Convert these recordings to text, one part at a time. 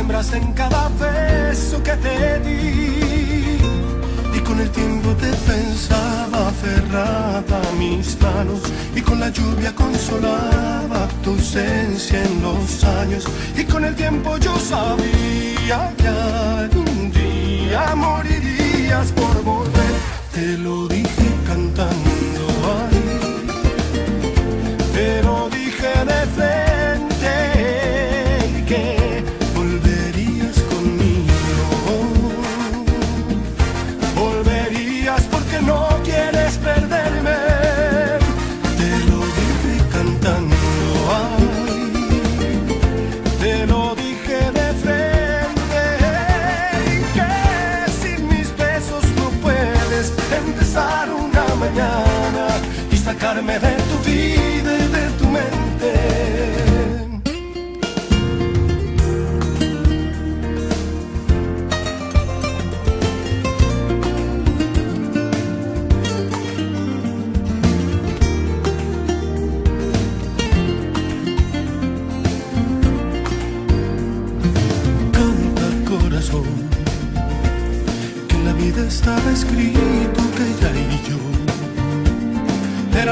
Sembraste en cada beso que te di. Y con el tiempo te pensaba aferrada a mis manos y con la lluvia consolaba tu ausencia en los años. Y con el tiempo yo sabía que algún día morirías por volver. Te lo dije cantando ahí te lo dije de frente y sacarme de tu vida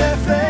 Ay, te lo dije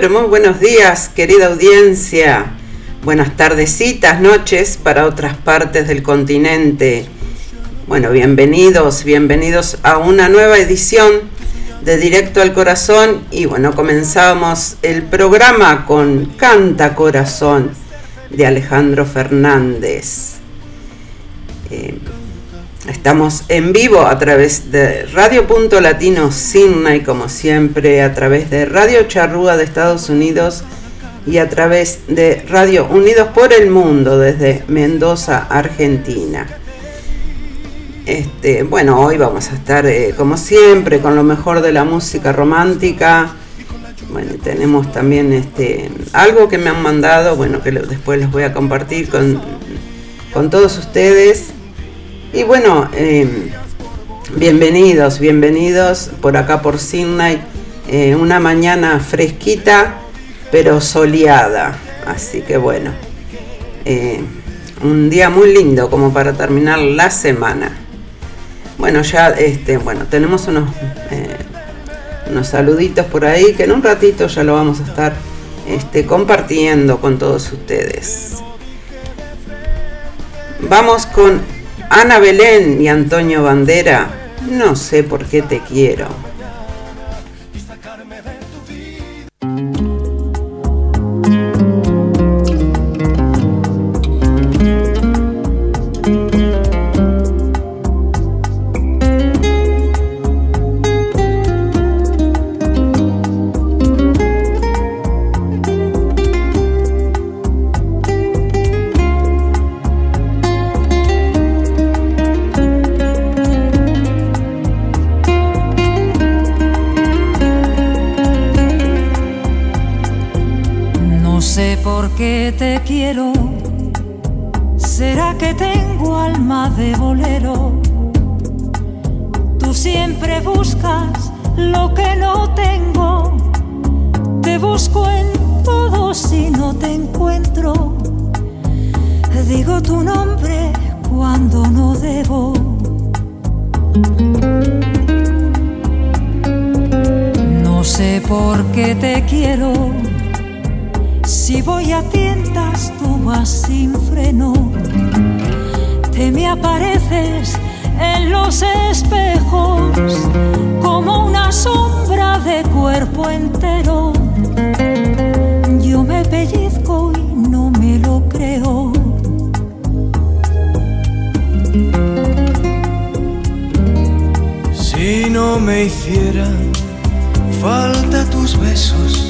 pero muy buenos días, querida audiencia. Buenas tardecitas, noches para otras partes del continente. Bueno, bienvenidos, bienvenidos a una nueva edición de Directo al Corazón. Y bueno, comenzamos el programa con Canta Corazón de Alejandro Fernández. Estamos en vivo a través de Radio Punto Latino Sydney, como siempre, a través de Radio Charrúa de Estados Unidos y a través de Radio Unidos por el Mundo desde Mendoza, Argentina. Este, bueno, hoy vamos a estar eh, como siempre con lo mejor de la música romántica. Bueno, tenemos también este, algo que me han mandado, bueno, que después les voy a compartir con, con todos ustedes. Y bueno, eh, bienvenidos, bienvenidos por acá por Sydney. Eh, una mañana fresquita, pero soleada. Así que bueno, eh, un día muy lindo como para terminar la semana. Bueno, ya este, bueno, tenemos unos, unos saluditos por ahí que en un ratito ya lo vamos a estar este, compartiendo con todos ustedes. Vamos con Ana Belén y Antonio Bandera, no sé por qué te quiero. te quiero? ¿Será que tengo alma de bolero? Tú siempre buscas lo que no tengo. Te busco en todo si no te encuentro. Digo tu nombre cuando no debo. No sé por qué te quiero. Si voy a ti sin freno. Te me apareces en los espejos como una sombra de cuerpo entero. Yo me pellizco y no me lo creo. Si no me hicieran falta tus besos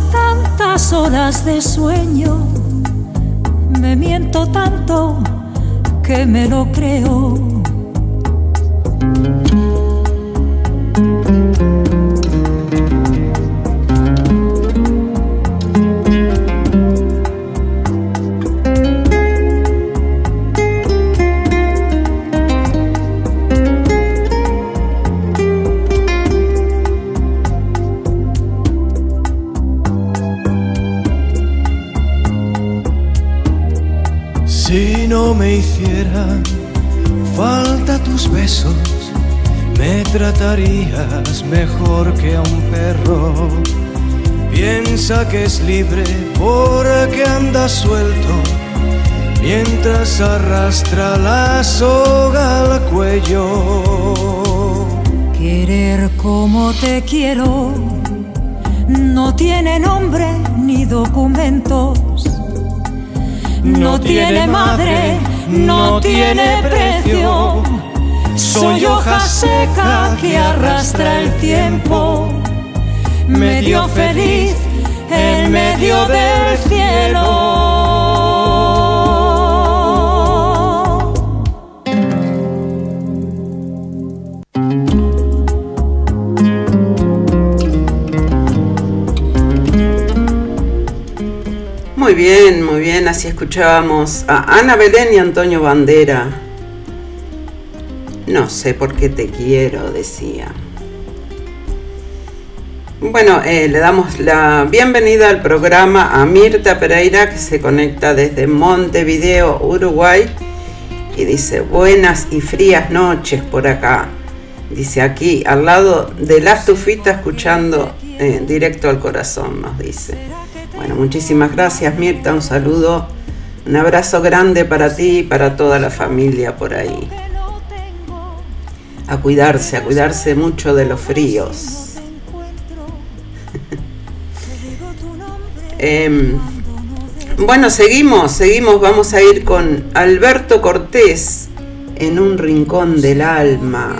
tantas horas de sueño, me miento tanto que me lo creo. Tratarías mejor que a un perro. Piensa que es libre porque anda suelto mientras arrastra la soga al cuello. Querer como te quiero no tiene nombre ni documentos. No, tiene madre no tiene precio. Soy hoja seca que arrastra el tiempo, medio feliz en medio del cielo. Muy bien, muy bien, así escuchábamos a Ana Belén y Antonio Bandera. No sé por qué te quiero, decía. Bueno, eh, le damos la bienvenida al programa a Mirta Pereira que se conecta desde Montevideo, Uruguay y dice buenas y frías noches por acá. Dice aquí, al lado de la estufita, escuchando eh, directo al corazón, nos dice. Bueno, muchísimas gracias Mirta, un saludo, un abrazo grande para ti y para toda la familia por ahí. A cuidarse, a cuidarse mucho de los fríos. Em, bueno, seguimos, seguimos, vamos a ir con Alberto Cortés en un rincón del alma.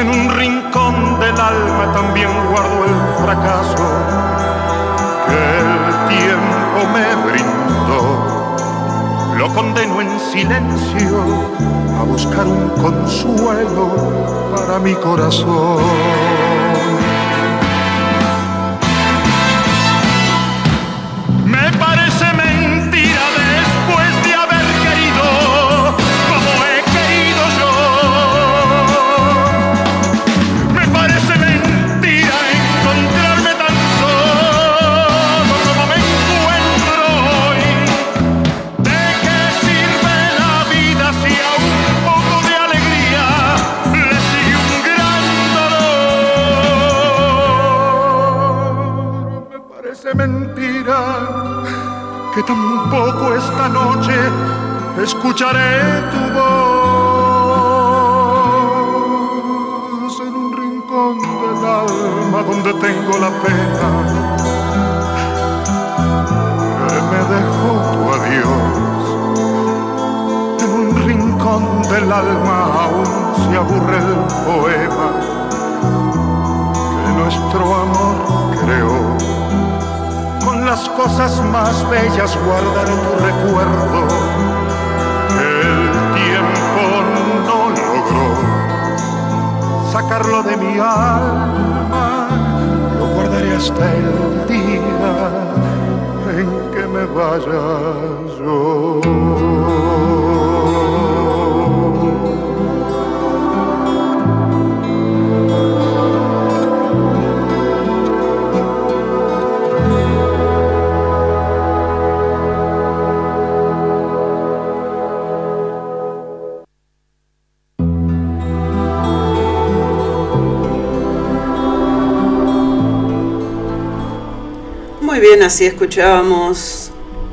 en un rincón del alma también guardo el fracaso que el tiempo me brindó. Lo condeno en silencio a buscar un consuelo para mi corazón. Tampoco esta noche escucharé tu voz en un rincón del alma donde tengo la pena que me dejó tu adiós. En un rincón del alma aún se aburre el poema que nuestro amor las cosas más bellas guardaré tu recuerdo. El tiempo no logró sacarlo de mi alma, lo guardaré hasta el día en que me vaya yo. Bien, así escuchábamos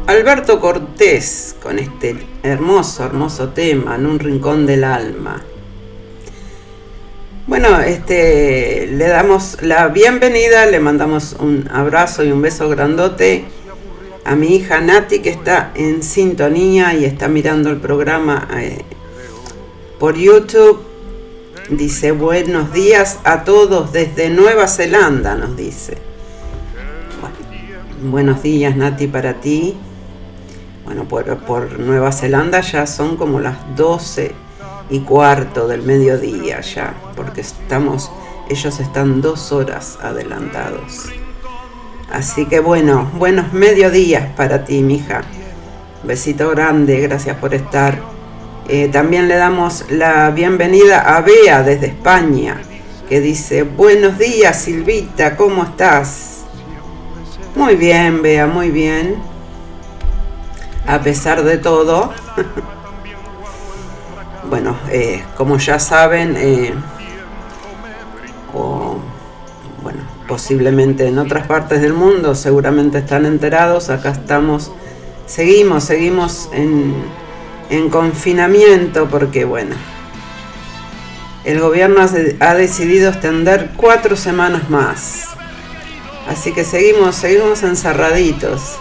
Alberto Cortés con este hermoso, hermoso tema en un rincón del alma. Bueno, este, le damos la bienvenida, le mandamos un abrazo y un beso grandote a mi hija Nati que está en sintonía y está mirando el programa eh, por YouTube. Dice buenos días a todos desde Nueva Zelanda, nos dice. Buenos días Nati para ti. Bueno, por, por Nueva Zelanda ya son como las 12 y cuarto del mediodía ya, porque estamos, ellos están dos horas adelantados. Así que bueno, buenos mediodías para ti, mija. Besito grande, gracias por estar. Eh, también le damos la bienvenida a Bea desde España, que dice, buenos días Silvita, ¿cómo estás? Muy bien, Bea, muy bien. A pesar de todo. bueno, eh, como ya saben, eh, o bueno, posiblemente en otras partes del mundo seguramente están enterados, acá estamos, seguimos, seguimos en, en confinamiento porque bueno, el gobierno ha decidido extender cuatro semanas más. Así que seguimos, seguimos encerraditos.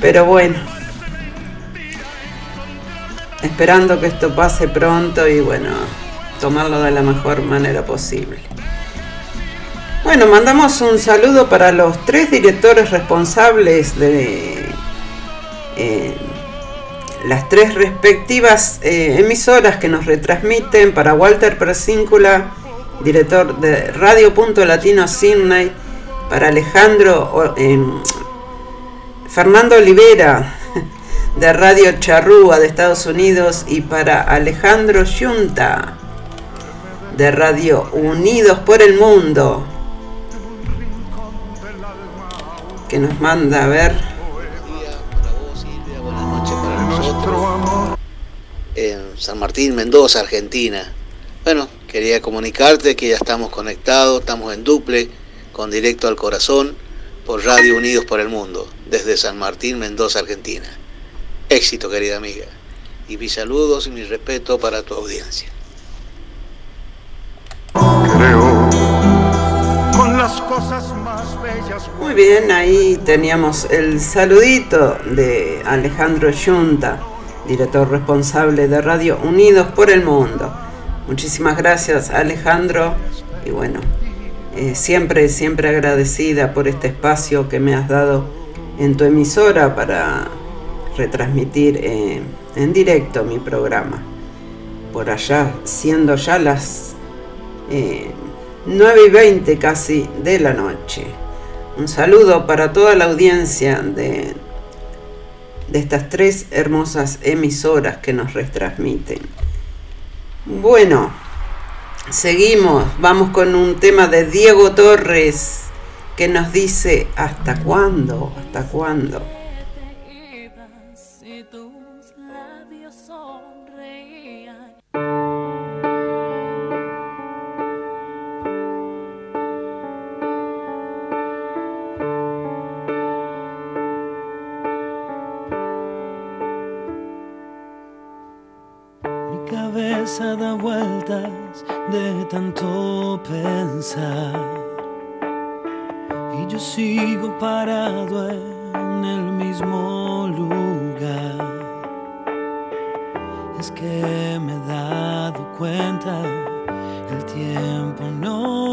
Pero bueno, esperando que esto pase pronto y bueno, tomarlo de la mejor manera posible. Bueno, mandamos un saludo para los tres directores responsables de eh, las tres respectivas eh, emisoras que nos retransmiten, para Walter Presíncula, director de Radio Punto Latino Sydney, para Alejandro em, Fernando Olivera de Radio Charrúa de Estados Unidos y para Alejandro Yunta de Radio Unidos por el Mundo que nos manda a ver. En San Martín, Mendoza, Argentina. Bueno, quería comunicarte que ya estamos conectados, estamos en duple, con directo al corazón, por Radio Unidos por el Mundo, desde San Martín, Mendoza, Argentina. Éxito, querida amiga. Y mis saludos y mi respeto para tu audiencia. Creo con las cosas más bellas. Muy bien, ahí teníamos el saludito de Alejandro Yunta, director responsable de Radio Unidos por el Mundo. Muchísimas gracias Alejandro y bueno, eh, siempre, siempre agradecida por este espacio que me has dado en tu emisora para retransmitir eh, en directo mi programa. Por allá, siendo ya las eh, 9 y 20 casi de la noche. Un saludo para toda la audiencia de, de estas tres hermosas emisoras que nos retransmiten. Bueno, seguimos, vamos con un tema de Diego Torres que nos dice, ¿hasta cuándo? ¿Hasta cuándo?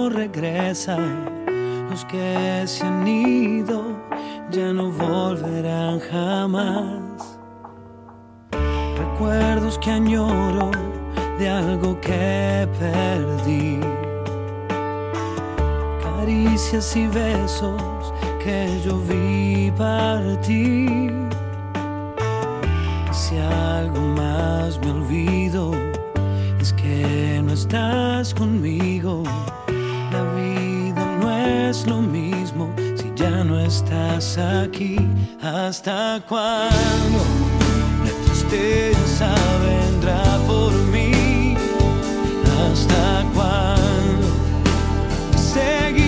No. Los que se han ido ya no volverán jamás. Recuerdos que añoro de algo que perdí. Caricias y besos que yo vi partir. Si algo más me olvido, es que no estás conmigo. Estás aquí. ¿Hasta cuándo la tristeza vendrá por mí? ¿Hasta cuándo seguiré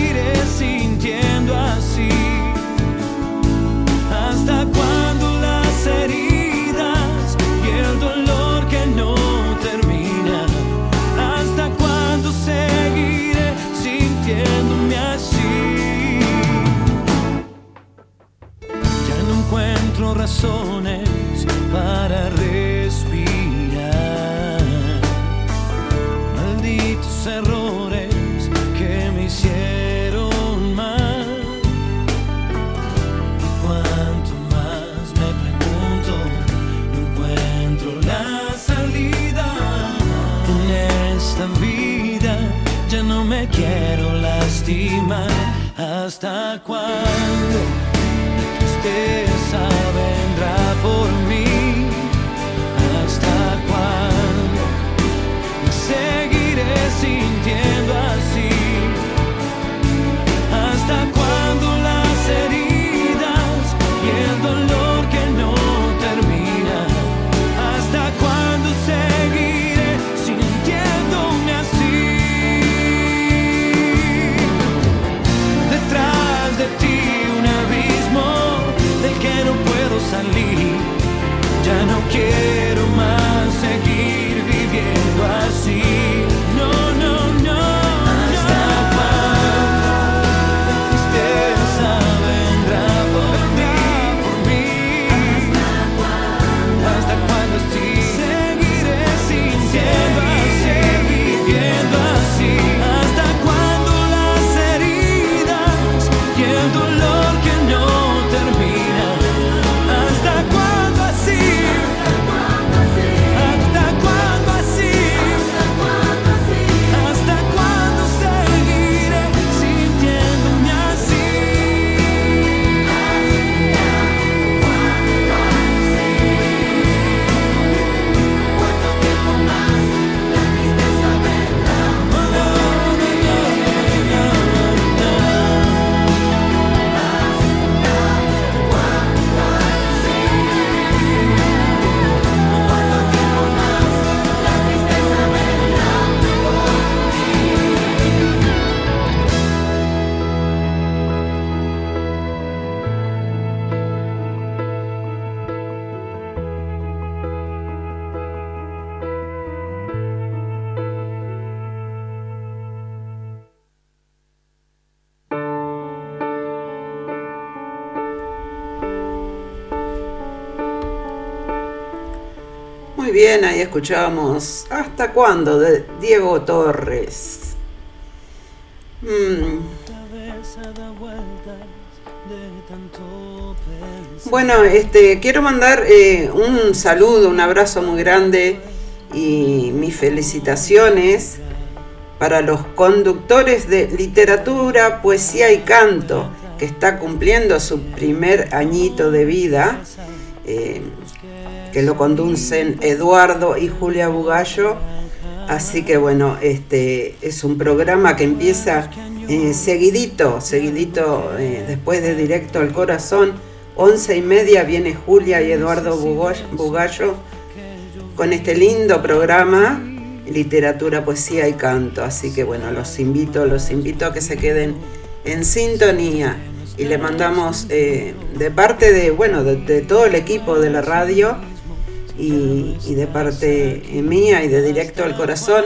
hasta cuándo Ya Bien, ahí escuchábamos ¿Hasta cuándo? de Diego Torres. Mm, Bueno, este, quiero mandar eh, un saludo, un abrazo muy grande y mis felicitaciones para los conductores de literatura, poesía y canto, que está cumpliendo su primer añito de vida, eh, que lo conducen Eduardo y Julia Bugallo. Así que bueno, este es un programa que empieza eh, seguidito, seguidito eh, después de Directo al Corazón. Once y media viene Julia y Eduardo Bugallo con este lindo programa, literatura, poesía y canto. Así que bueno, los invito, los invito a que se queden en sintonía. Y le mandamos eh, de parte de, bueno, de todo el equipo de la radio y, de parte eh, mía y de Directo al Corazón,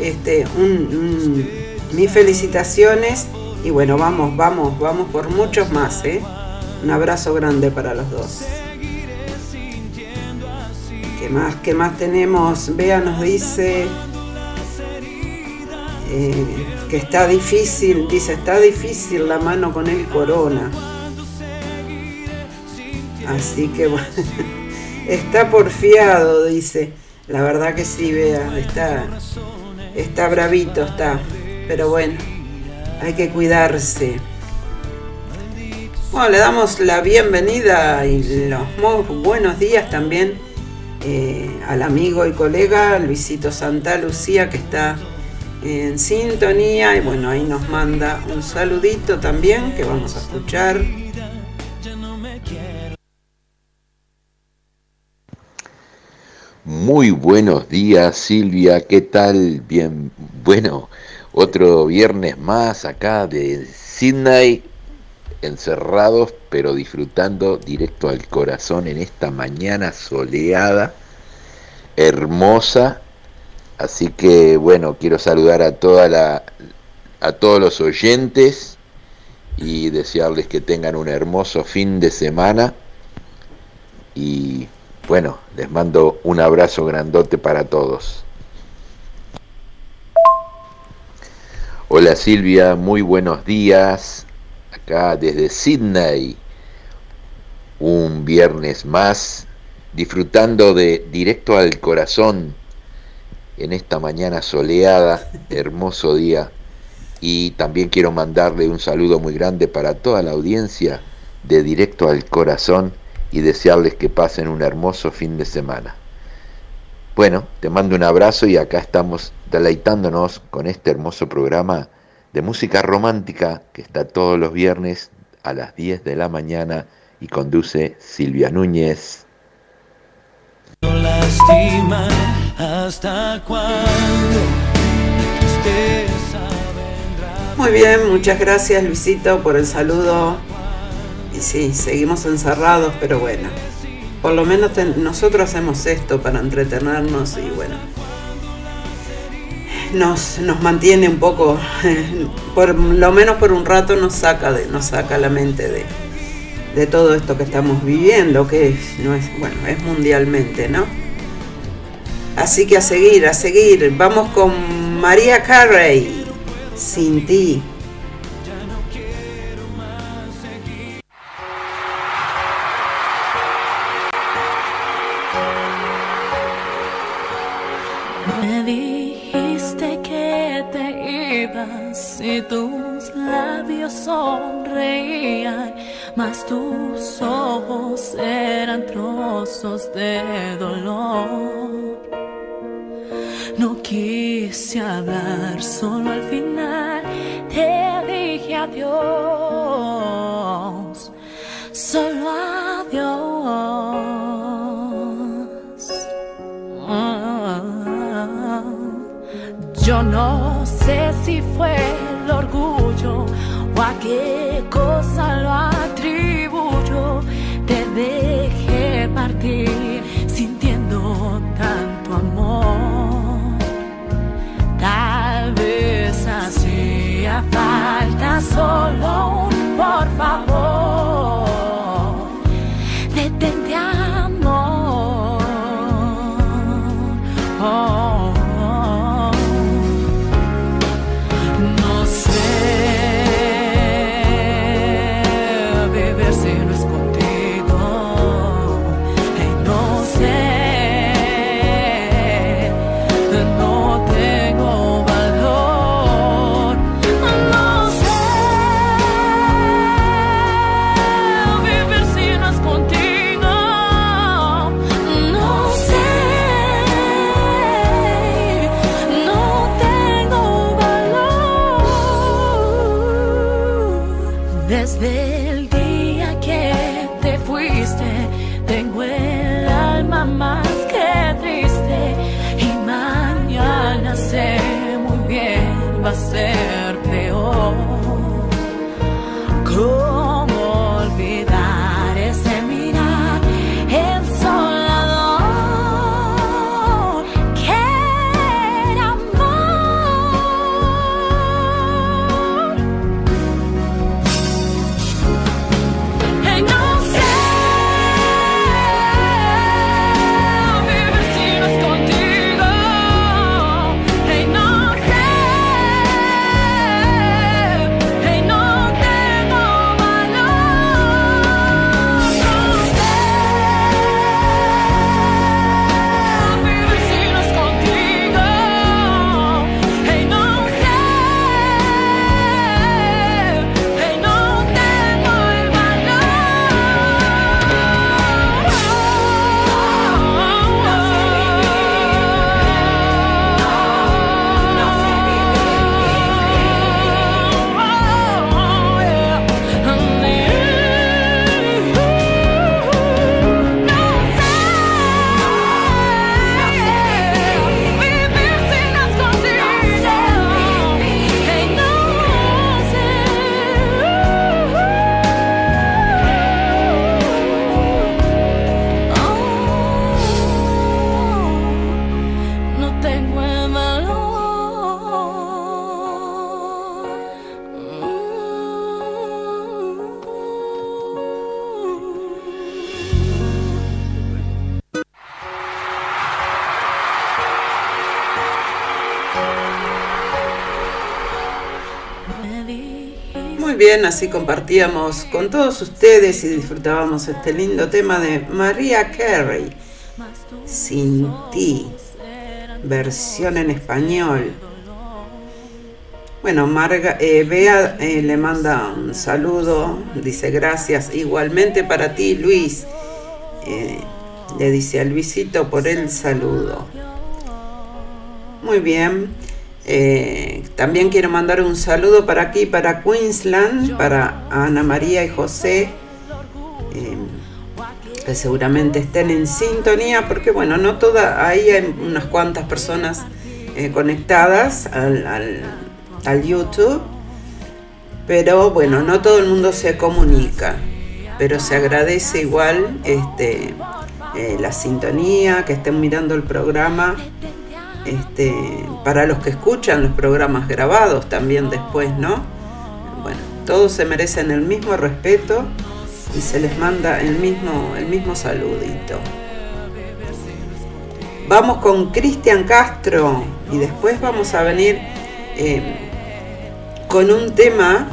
este, un- mis felicitaciones y bueno, vamos, vamos, vamos por muchos más, ¿eh? Un abrazo grande para los dos. ¿Qué más, qué más tenemos? Bea nos dice eh, que está difícil, dice, está difícil la mano con el corona. Así que bueno, está porfiado, dice. La verdad que sí, Bea, está, está bravito, está. Pero bueno, hay que cuidarse. Bueno, le damos la bienvenida y los muy buenos días también eh, al amigo y colega Luisito Santa Lucía que está en sintonía y bueno, ahí nos manda un saludito también que vamos a escuchar. Muy buenos días Silvia, ¿qué tal? Bien, bueno, otro viernes más acá de Sydney, encerrados pero disfrutando directo al corazón en esta mañana soleada, hermosa. Así que bueno, quiero saludar a toda la a todos los oyentes y desearles que tengan un hermoso fin de semana y bueno, les mando un abrazo grandote para todos. Hola Silvia, muy buenos días. Acá desde Sydney, un viernes más, disfrutando de Directo al Corazón en esta mañana soleada, hermoso día. Y también quiero mandarle un saludo muy grande para toda la audiencia de Directo al Corazón y desearles que pasen un hermoso fin de semana. Bueno, te mando un abrazo y acá estamos deleitándonos con este hermoso programa de música romántica que está todos los viernes a las 10 de la mañana y conduce Silvia Núñez. Muy bien, muchas gracias Luisito por el saludo. Y sí, seguimos encerrados, pero bueno, por lo menos nosotros hacemos esto para entretenernos y bueno, nos, nos mantiene un poco, por lo menos por un rato nos saca, de, nos saca la mente de, de todo esto que estamos viviendo, que no es, bueno, es mundialmente, ¿no? Así que a seguir, a seguir, vamos con María Carey, sin ti. Tus labios sonreían, mas tus ojos eran trozos de dolor. No quise hablar, solo al final te dije adiós, solo adiós. Yo no sé si fue orgullo o a qué cosa lo atribuyo. Te dejé partir sintiendo tanto amor. Tal vez hacía falta solo un por favor. Así compartíamos con todos ustedes y disfrutábamos este lindo tema de María Carey, Sin ti, versión en español. Bueno, Marga, eh, Bea eh, le manda un saludo, dice gracias igualmente para ti, Luis. Eh, le dice a Luisito por el saludo. Muy bien. Eh, también quiero mandar un saludo para aquí, para Queensland, para Ana María y José, eh, que seguramente estén en sintonía, porque bueno, no toda, ahí hay unas cuantas personas eh, conectadas al, al, YouTube, pero bueno, no todo el mundo se comunica, pero se agradece igual este, la sintonía, que estén mirando el programa este, para los que escuchan los programas grabados también después, ¿no? Bueno, todos se merecen el mismo respeto y se les manda el mismo, el mismo saludito. Vamos con Cristian Castro y después vamos a venir eh, con un tema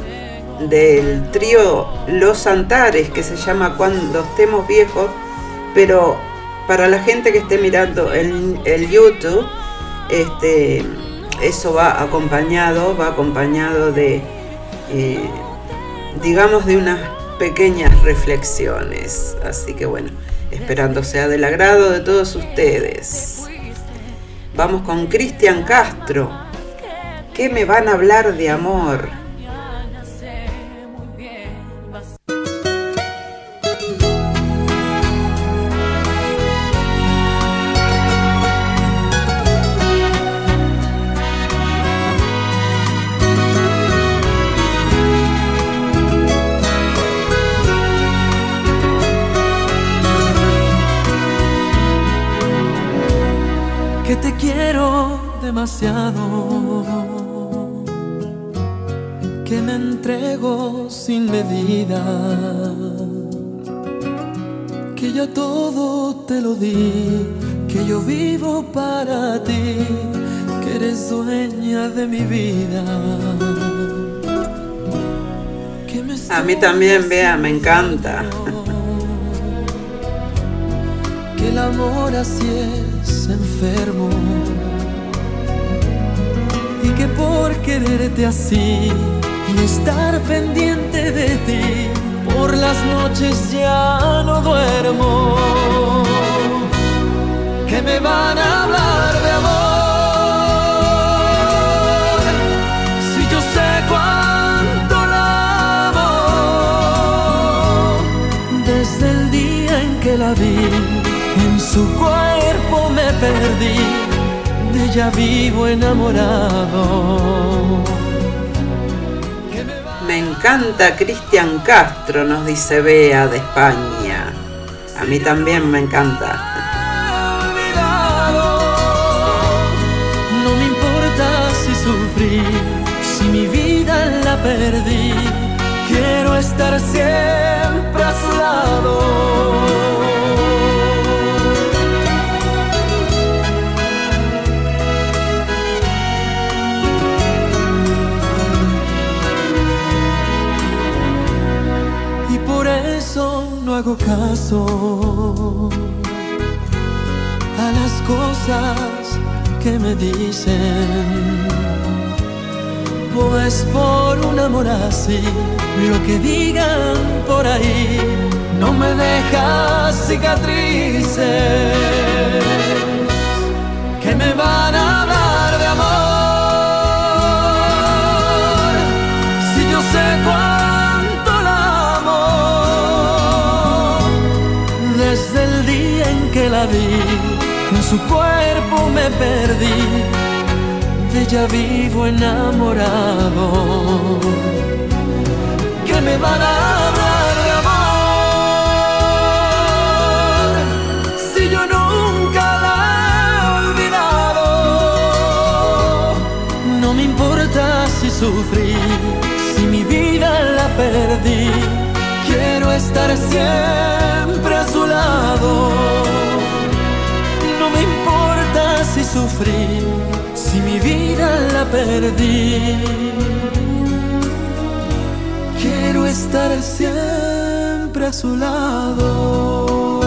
del trío Los Antares que se llama Cuando estemos viejos, pero para la gente que esté mirando el, el YouTube, este, eso va acompañado, va acompañado de, eh, digamos, de unas pequeñas reflexiones. Así que bueno, esperando sea del agrado de todos ustedes. Vamos con Cristian Castro. ¿Qué me van a hablar de amor? Te lo di, que yo vivo para ti, que eres dueña de mi vida. A mí también, vea, me encanta. Que el amor así es enfermo que por quererte así y estar pendiente de ti, por las noches ya no duermo. Que me van a hablar de amor, si yo sé cuánto la amo, desde el día en que la vi, en su cuerpo me perdí de ella vivo enamorado. Me encanta Cristian Castro, nos dice Bea de España. A mí también me encanta. Perdí. Quiero estar siempre a su lado. hago caso a las cosas que me dicen. Pues por un amor así, lo que digan por ahí no me deja cicatrices. Que me van a hablar de amor. la vi, en su cuerpo me perdí, de ella vivo enamorado. Que me van a hablar de amor si yo nunca la he olvidado? No me importa si sufrí, si mi vida la perdí, quiero estar siempre a su lado me importa si sufrí, si mi vida la perdí. quiero estar siempre a su lado.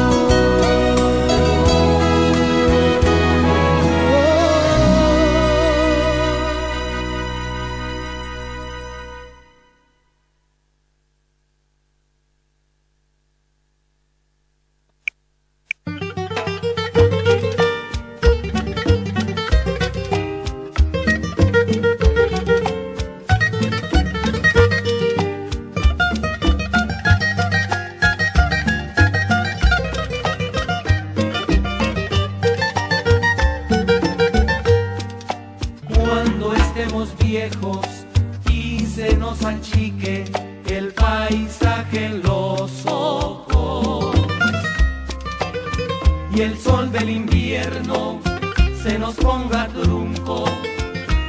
se nos ponga trunco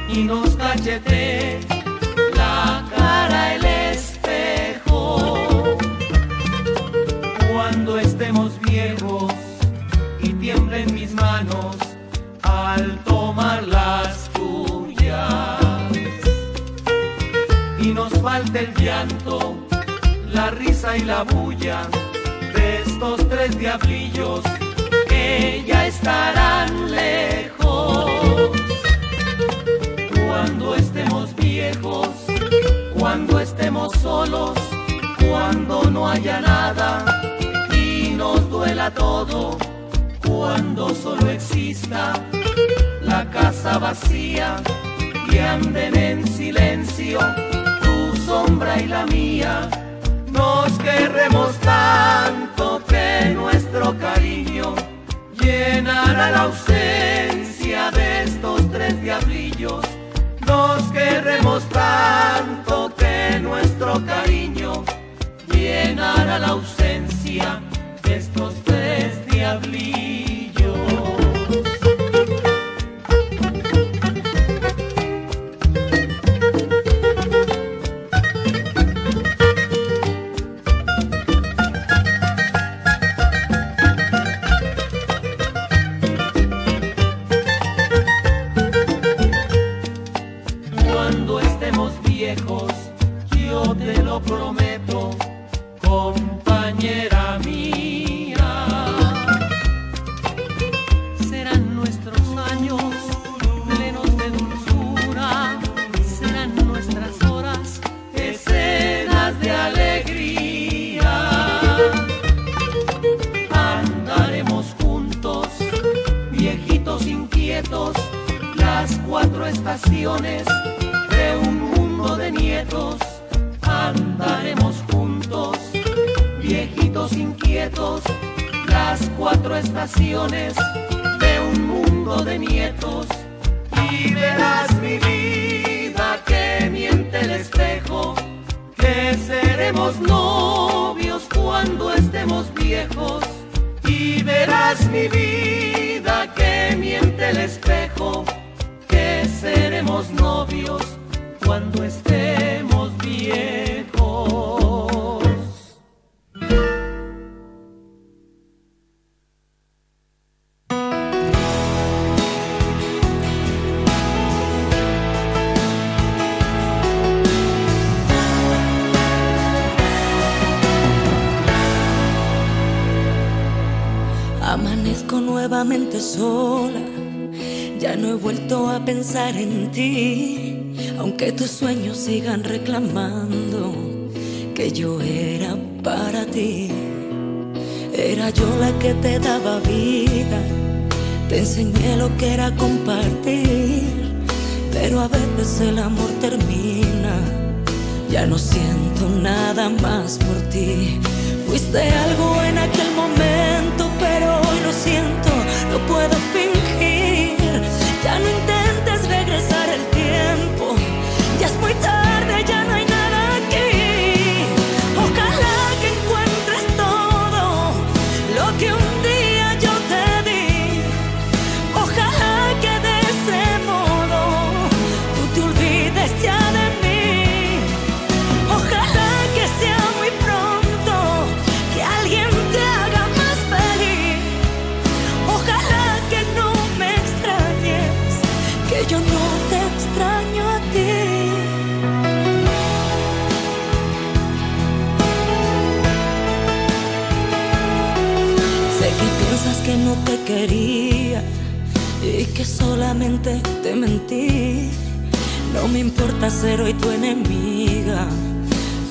y nos cachete la cara el espejo. Cuando estemos viejos y tiemblen mis manos al tomar las tuyas y nos falte el llanto, la risa y la bulla de estos tres diablillos ya estarán lejos. Cuando estemos viejos, cuando estemos solos, cuando no haya nada y nos duela todo, cuando solo exista la casa vacía y anden en silencio tu sombra y la mía. Nos querremos tanto que nuestro cariño llenará la ausencia de estos tres diablillos. Nos queremos tanto que nuestro cariño llenará la ausencia de estos tres diablillos. de un mundo de nietos, andaremos juntos, viejitos inquietos, las cuatro estaciones de un mundo de nietos, y verás mi vida que miente el espejo, que seremos novios cuando estemos viejos, y verás mi vida que miente el espejo seremos novios cuando estemos viejos. Amanezco nuevamente sola en ti, aunque tus sueños sigan reclamando que yo era para ti. Era yo la que te daba vida, te enseñé lo que era compartir, pero a veces el amor termina, ya no siento nada más por ti. Fuiste algo en aquel momento, pero hoy lo siento, no puedo fingir, quería y que solamente te mentí. No me importa ser hoy tu enemiga,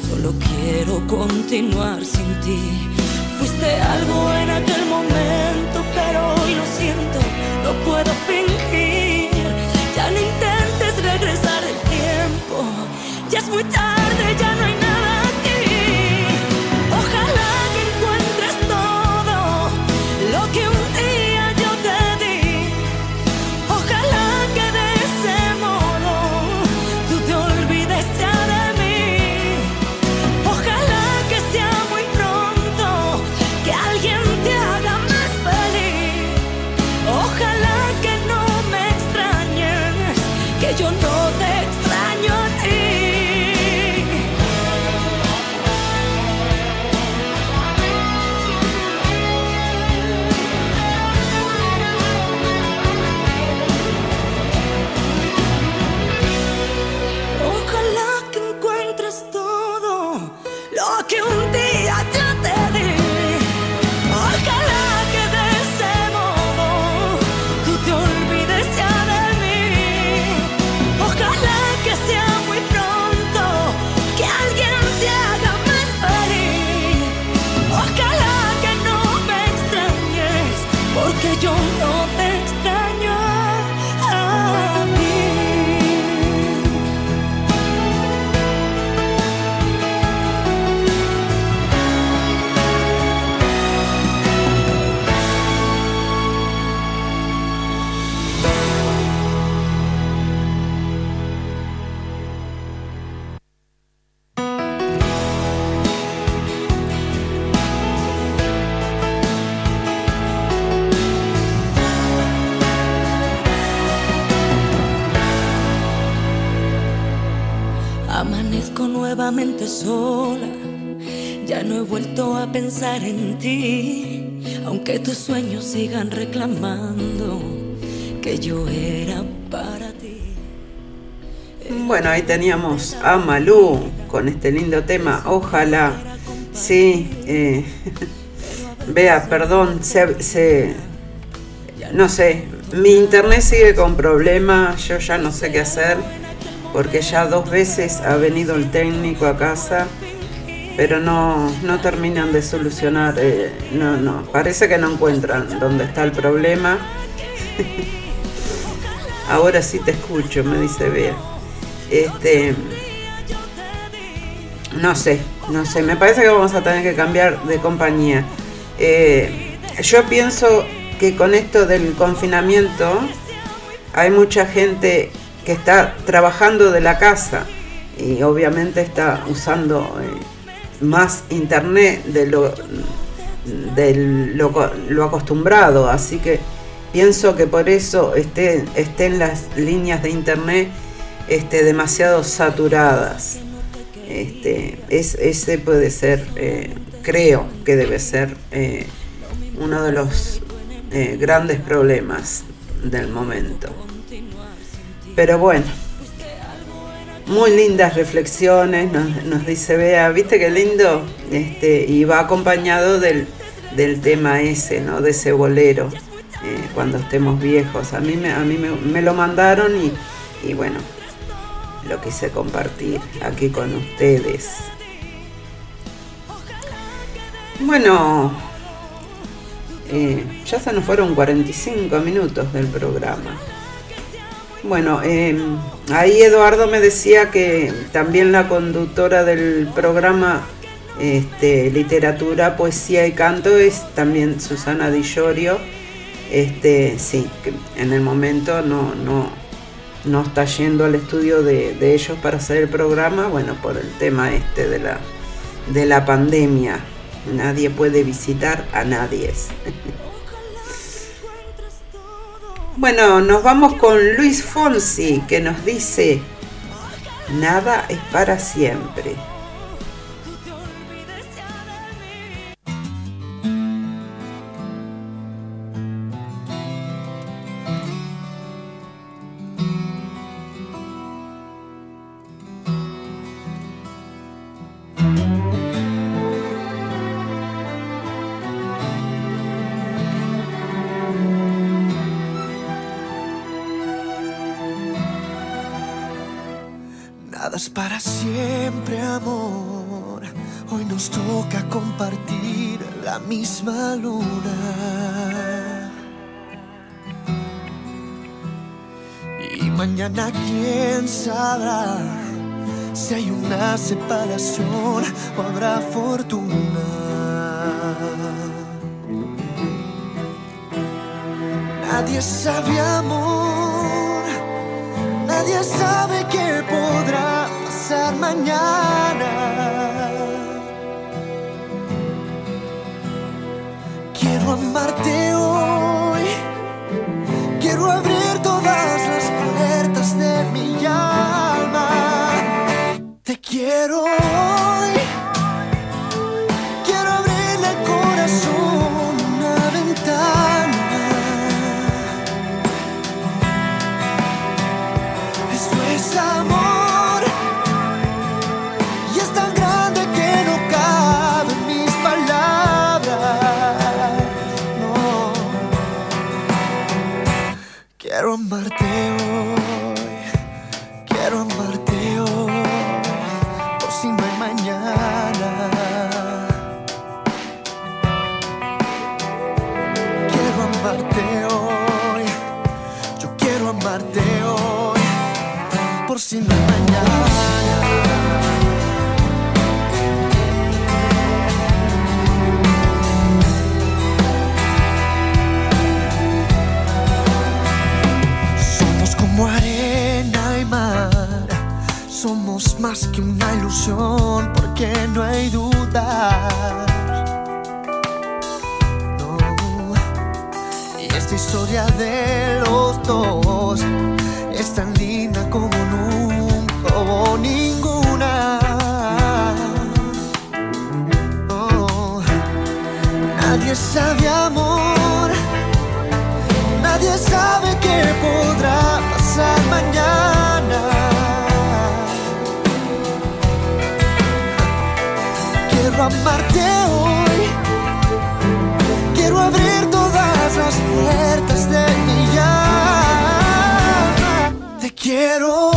solo quiero continuar sin ti. Fuiste algo en aquel momento, pero hoy lo siento, no puedo fingir. Ya no intentes regresar el tiempo, ya es muy tarde, ya no hay nada. Sola. Ya no he vuelto a pensar en ti, aunque tus sueños sigan reclamando que yo era para ti. Bueno, ahí teníamos a Malú con este lindo tema. Ojalá, sí, eh, vea, perdón, se, no sé, mi internet sigue con problemas, yo ya no sé qué hacer porque ya dos veces ha venido el técnico a casa, pero no, terminan de solucionar, eh, no, no, parece que no encuentran dónde está el problema. Ahora sí te escucho, me dice Bea. Este, no sé, no sé, me parece que vamos a tener que cambiar de compañía. Eh, yo pienso que con esto del confinamiento hay mucha gente que está trabajando de la casa y obviamente está usando eh, más internet de lo, de lo, acostumbrado, así que pienso que por eso estén, estén las líneas de internet este, demasiado saturadas. Este, es, ese puede ser, eh, creo que debe ser eh, uno de los grandes problemas del momento. Pero bueno, muy lindas reflexiones, nos, dice Bea, viste qué lindo, este, y va acompañado del, tema ese, ¿no? De ese bolero, eh, cuando estemos viejos. A mí me, a mí me, lo mandaron y, bueno, lo quise compartir aquí con ustedes. Bueno, eh, ya se nos fueron 45 minutos del programa. Bueno, em, ahí Eduardo me decía que también la conductora del programa este, Literatura, Poesía y Canto es también Susana Di Llorio. Este, sí, que en el momento no, no, no está yendo al estudio de, de, ellos para hacer el programa, bueno, por el tema este de la, de la pandemia. Nadie puede visitar a nadie. Bueno, nos vamos con Luis Fonsi que nos dice, nada es para siempre. Separación o habrá fortuna. Nadie sabe amor, nadie sabe qué podrá pasar mañana. Por si no mañana. Somos como arena y mar, somos más que una ilusión porque no hay duda. Esta historia de los dos es tan linda como nunca hubo ninguna. Oh, Nadie sabe amor, nadie sabe qué podrá pasar mañana. Quiero amarte hoy, quiero abrir las puertas de mi alma. Te quiero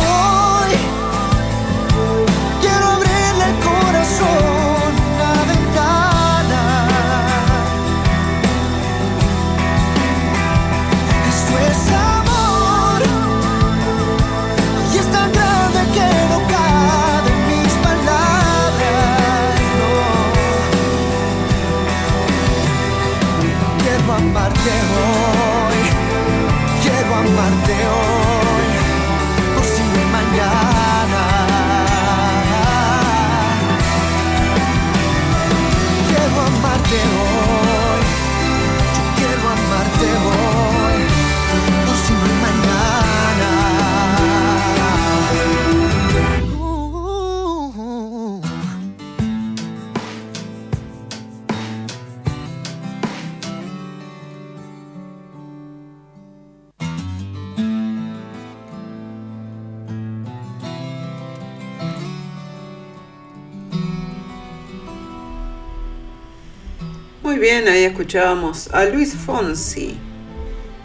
Muy bien, ahí escuchábamos a Luis Fonsi.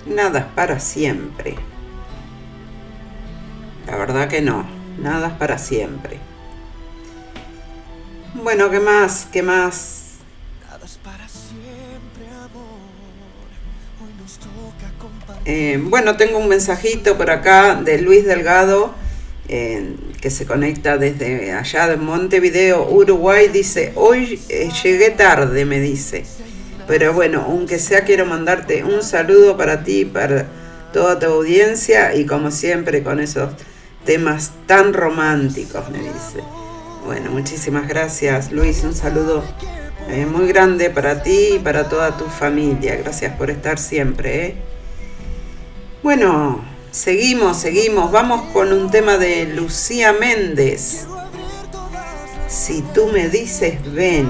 Nada para siempre. La verdad que no, nada es para siempre. Bueno, ¿qué más? ¿Qué más? Nada es para siempre, amor. Hoy nos toca. Eh, bueno, tengo un mensajito por acá de Luis Delgado, que se conecta desde allá de Montevideo, Uruguay. Dice, hoy eh, llegué tarde, me dice. Pero bueno, aunque sea, quiero mandarte un saludo para ti, para toda tu audiencia y como siempre con esos temas tan románticos, me dice. Bueno, muchísimas gracias Luis, un saludo eh, muy grande para ti y para toda tu familia. Gracias por estar siempre. ¿eh? Bueno, seguimos, seguimos. Vamos con un tema de Lucía Méndez. Si tú me dices ven.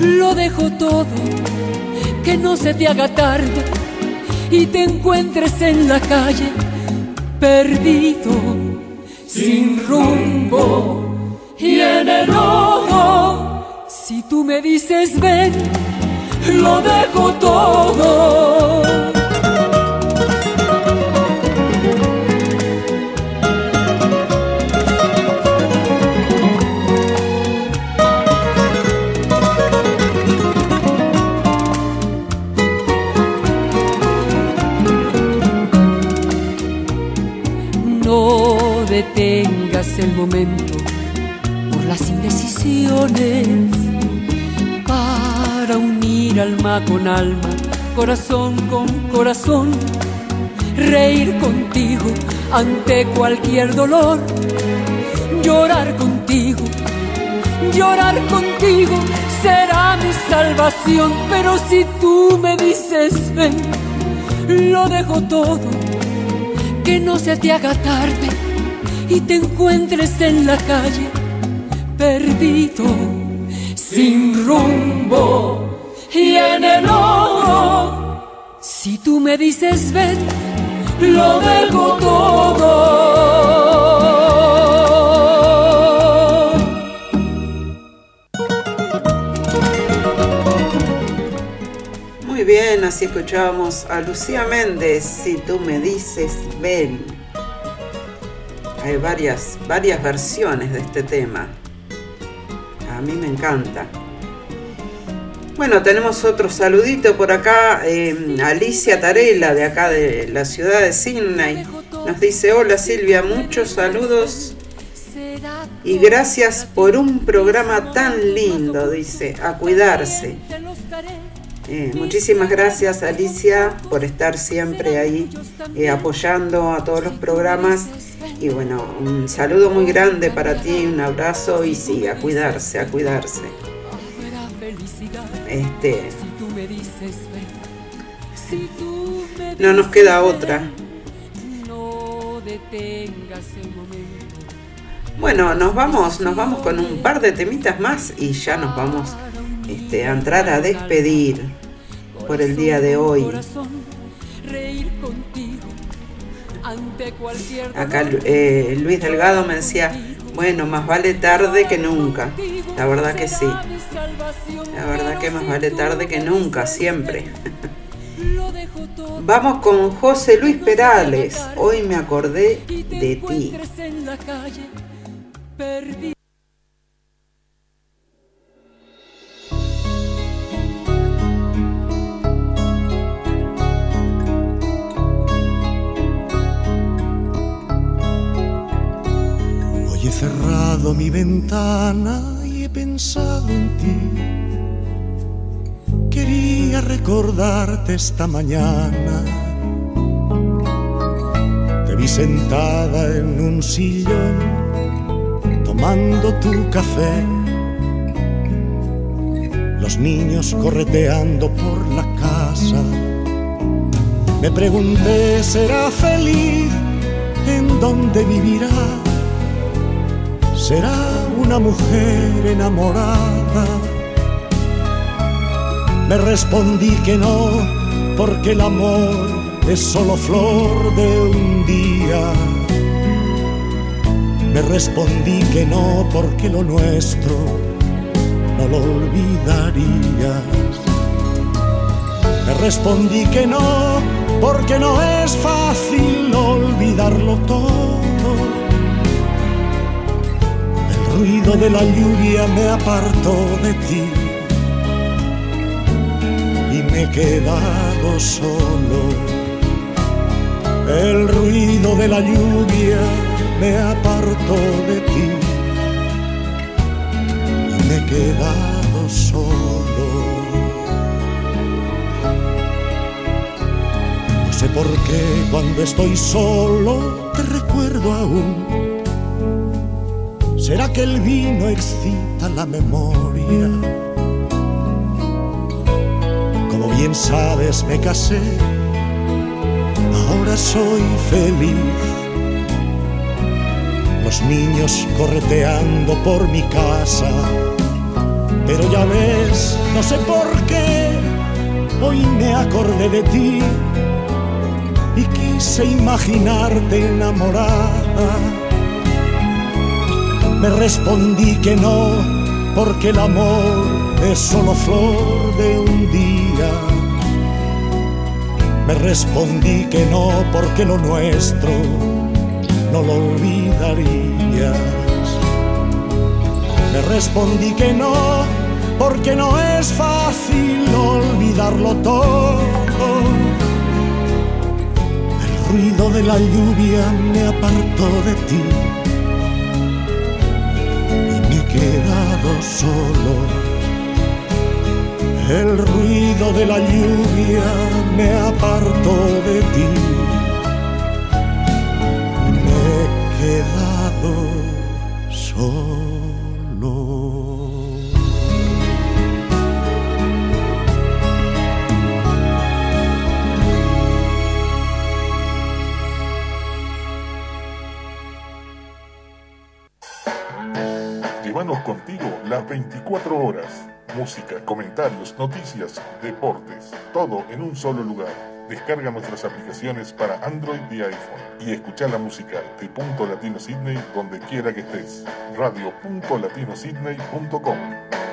lo dejo todo, que no se te haga tarde y te encuentres en la calle perdido, sin rumbo y en el lodo. Si tú me dices ven, lo dejo todo. Detengas el momento por las indecisiones para unir alma con alma, corazón con corazón, reír contigo ante cualquier dolor, llorar contigo, llorar contigo será mi salvación, pero si tú me dices ven, lo dejo todo, que no se te haga tarde y te encuentres en la calle perdido, sin rumbo y en el oro. Si tú me dices ven, lo dejo todo. Muy bien, así escuchábamos a Lucía Méndez, si tú me dices ven hay varias, varias versiones de este tema. A mí me encanta. Bueno, tenemos otro saludito por acá. Eh, Alicia Tarela, de acá de la ciudad de Sydney, nos dice: Hola Silvia, muchos saludos y gracias por un programa tan lindo. Dice: A cuidarse. Eh, muchísimas gracias Alicia por estar siempre ahí eh, apoyando a todos los programas y bueno, un saludo muy grande para ti, un abrazo y sí, a cuidarse, a cuidarse. Este, no nos queda otra. Bueno, nos vamos, nos vamos con un par de temitas más y ya nos vamos este, a entrar a despedir por el día de hoy. Acá eh, Luis Delgado me decía, bueno, más vale tarde que nunca. La verdad que sí. La verdad que más vale tarde que nunca, siempre. Vamos con José Luis Perales. Hoy me acordé de ti. Mi ventana y he pensado en ti. Quería recordarte esta mañana. Te vi sentada en un sillón tomando tu café. Los niños correteando por la casa. Me pregunté, ¿será feliz? ¿En dónde vivirá? Será una mujer enamorada. Me respondí que no, porque el amor es solo flor de un día. Me respondí que no, porque lo nuestro no lo olvidarías. Me respondí que no, porque no es fácil olvidarlo todo. Ruido de la lluvia me apartó de ti y me he quedado solo. El ruido de la lluvia me apartó de ti y me he quedado solo. No sé por qué cuando estoy solo te recuerdo aún. ¿Será que el vino excita la memoria? Como bien sabes, me casé, ahora soy feliz los niños correteando por mi casa. Pero ya ves, no sé por qué, hoy me acordé de ti y quise imaginarte enamorada. Me respondí que no, porque el amor es solo flor de un día. Me respondí que no, porque lo nuestro no lo olvidarías. Me respondí que no, porque no es fácil olvidarlo todo. El ruido de la lluvia me apartó de ti quedado solo. El ruido de la lluvia me apartó de ti quedado Llévanos contigo las 24 horas. Música, comentarios, noticias, deportes, todo en un solo lugar. Descarga nuestras aplicaciones para Android y iPhone y escucha la música de Punto Latino Sydney donde quiera que estés. Radio.latinosidney.com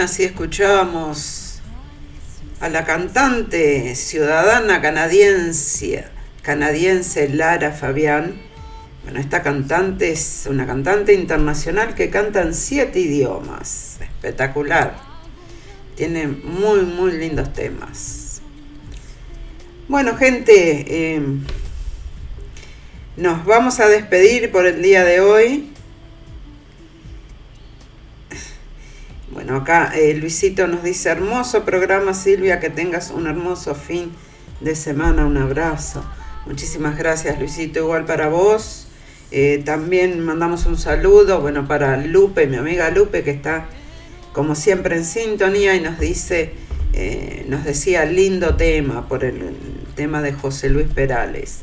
así escuchábamos a la cantante ciudadana canadiense, canadiense Lara Fabián. Bueno, esta cantante es una cantante internacional que canta en siete idiomas. Espectacular. Tiene muy, muy lindos temas. Bueno, gente, em, nos vamos a despedir por el día de hoy. Acá eh, Luisito nos dice, hermoso programa Silvia, que tengas un hermoso fin de semana, un abrazo. Muchísimas gracias Luisito, igual para vos. Eh, también mandamos un saludo, bueno, para Lupe, mi amiga Lupe, que está como siempre en sintonía y nos dice, eh, nos decía lindo tema por el tema de José Luis Perales.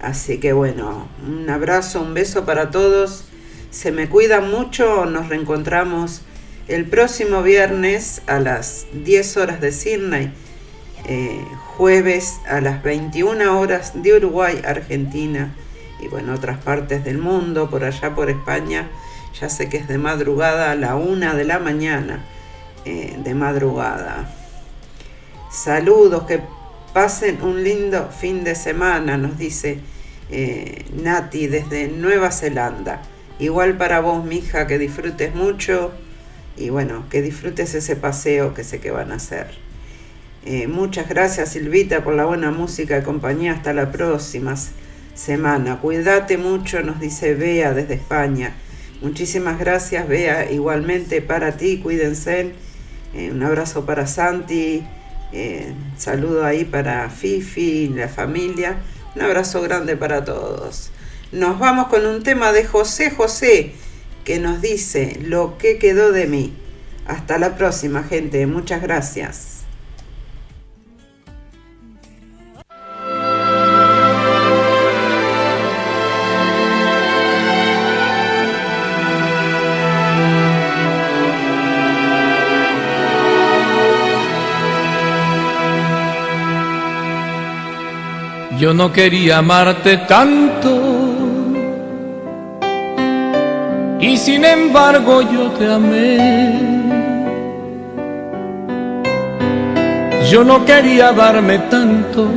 Así que bueno, un abrazo, un beso para todos. Se me cuida mucho, nos reencontramos el próximo viernes a las 10 horas de Sydney, eh, jueves a las 21 horas de Uruguay, Argentina y bueno, otras partes del mundo, por allá por España, ya sé que es de madrugada a la una de la mañana, eh, de madrugada. Saludos, que pasen un lindo fin de semana, nos dice eh, Nati desde Nueva Zelanda. Igual para vos, mija, que disfrutes mucho y bueno, que disfrutes ese paseo que sé que van a hacer. Eh, muchas gracias Silvita por la buena música y compañía. Hasta la próxima semana. Cuídate mucho, nos dice Bea desde España. Muchísimas gracias Bea, igualmente para ti, cuídense. Eh, un abrazo para Santi, eh, saludo ahí para Fifi, la familia. Un abrazo grande para todos. Nos vamos con un tema de José José que nos dice lo que quedó de mí. Hasta la próxima, gente. Muchas gracias. Yo no quería amarte tanto y sin embargo yo te amé. Yo no quería darme tanto,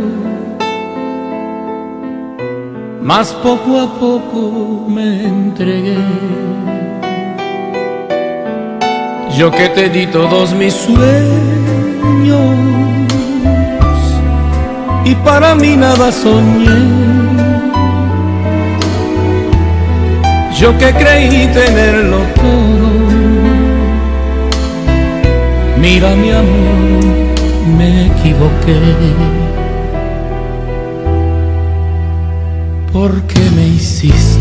mas poco a poco me entregué. Yo que te di todos mis sueños y para mí nada soñé yo que creí tenerlo todo. Mira mi amor, me equivoqué. ¿Por qué me hiciste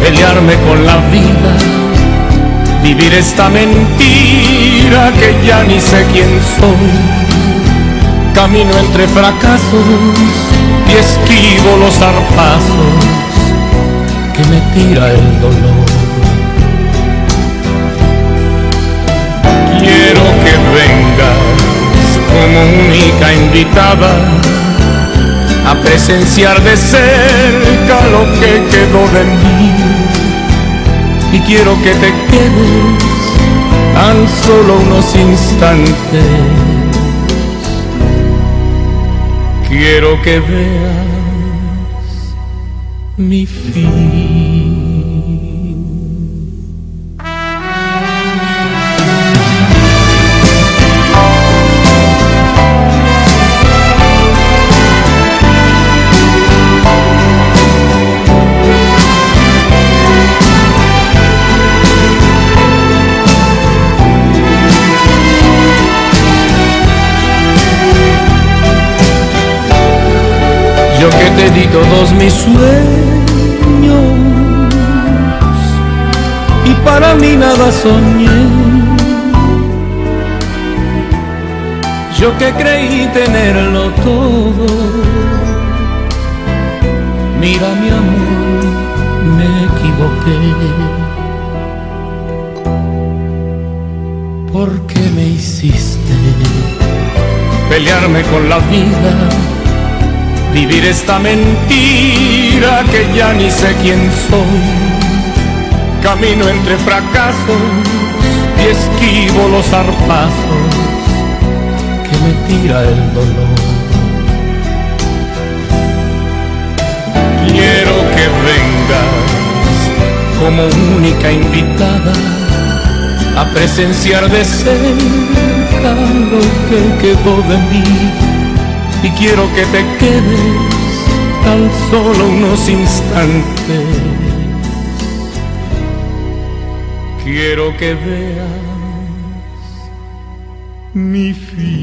pelearme con la vida, vivir esta mentira que ya ni sé quién soy. Camino entre fracasos y esquivo los zarpazos tira el dolor. Quiero que vengas como única invitada a presenciar de cerca lo que quedó de mí. Y quiero que te quedes tan solo unos instantes. Quiero que veas mi fin. Di todos mis sueños y para mí nada soñé. Yo que creí tenerlo todo. Mira mi amor, me equivoqué. ¿Por qué me hiciste pelearme con la vida? Vivir esta mentira que ya ni sé quién soy. Camino entre fracasos y esquivo los zarpazos que me tira el dolor. Quiero que vengas como única invitada a presenciar de cerca lo que quedó de mí y quiero que te quedes tan solo unos instantes. Quiero que veas mi fin.